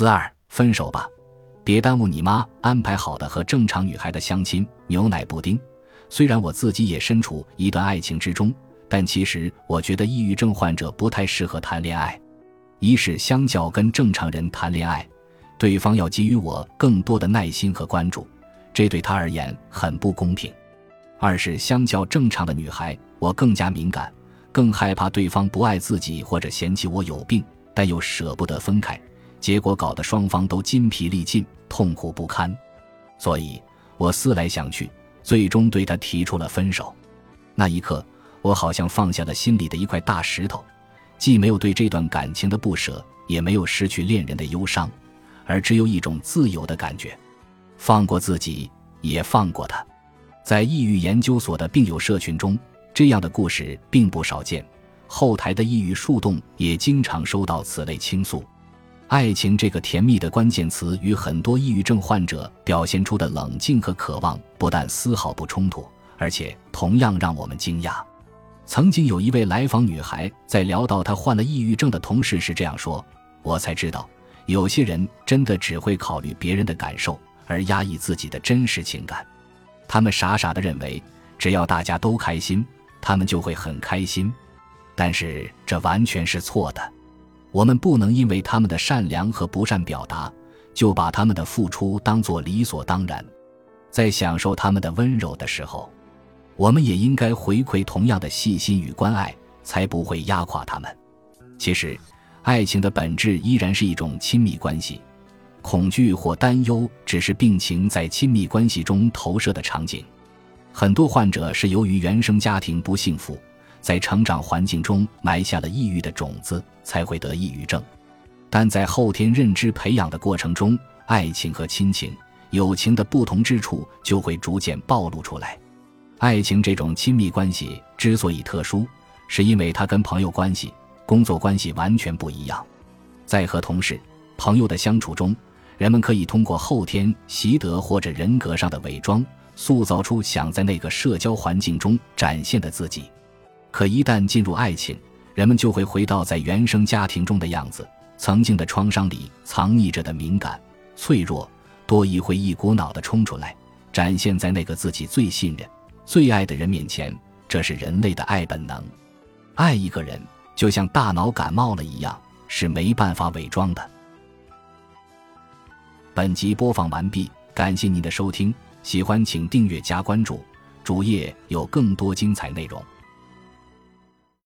四二，分手吧，别耽误你妈安排好的和正常女孩的相亲。牛奶布丁。虽然我自己也身处一段爱情之中，但其实我觉得抑郁症患者不太适合谈恋爱。一是相较跟正常人谈恋爱，对方要给予我更多的耐心和关注，这对他而言很不公平。二是相较正常的女孩，我更加敏感，更害怕对方不爱自己或者嫌弃我有病，但又舍不得分开，结果搞得双方都筋疲力尽，痛苦不堪。所以我思来想去。最终对他提出了分手，那一刻，我好像放下了心里的一块大石头，既没有对这段感情的不舍，也没有失去恋人的忧伤，而只有一种自由的感觉，放过自己，也放过他。在抑郁研究所的病友社群中，这样的故事并不少见，后台的抑郁树洞也经常收到此类倾诉。爱情这个甜蜜的关键词与很多抑郁症患者表现出的冷静和渴望不但丝毫不冲突，而且同样让我们惊讶。曾经有一位来访女孩在聊到她患了抑郁症的同时时这样说：“我才知道，有些人真的只会考虑别人的感受，而压抑自己的真实情感。他们傻傻的认为，只要大家都开心，他们就会很开心。但是这完全是错的。”我们不能因为他们的善良和不善表达，就把他们的付出当作理所当然。在享受他们的温柔的时候，我们也应该回馈同样的细心与关爱，才不会压垮他们。其实，爱情的本质依然是一种亲密关系，恐惧或担忧只是病情在亲密关系中投射的场景。很多患者是由于原生家庭不幸福。在成长环境中埋下了抑郁的种子，才会得抑郁症。但在后天认知培养的过程中，爱情和亲情、友情的不同之处就会逐渐暴露出来。爱情这种亲密关系之所以特殊，是因为它跟朋友关系、工作关系完全不一样。在和同事、朋友的相处中，人们可以通过后天习得或者人格上的伪装，塑造出想在那个社交环境中展现的自己。可一旦进入爱情，人们就会回到在原生家庭中的样子。曾经的创伤里藏匿着的敏感、脆弱，多疑会一股脑的冲出来，展现在那个自己最信任、最爱的人面前。这是人类的爱本能。爱一个人，就像大脑感冒了一样，是没办法伪装的。本集播放完毕，感谢您的收听。喜欢请订阅加关注，主页有更多精彩内容。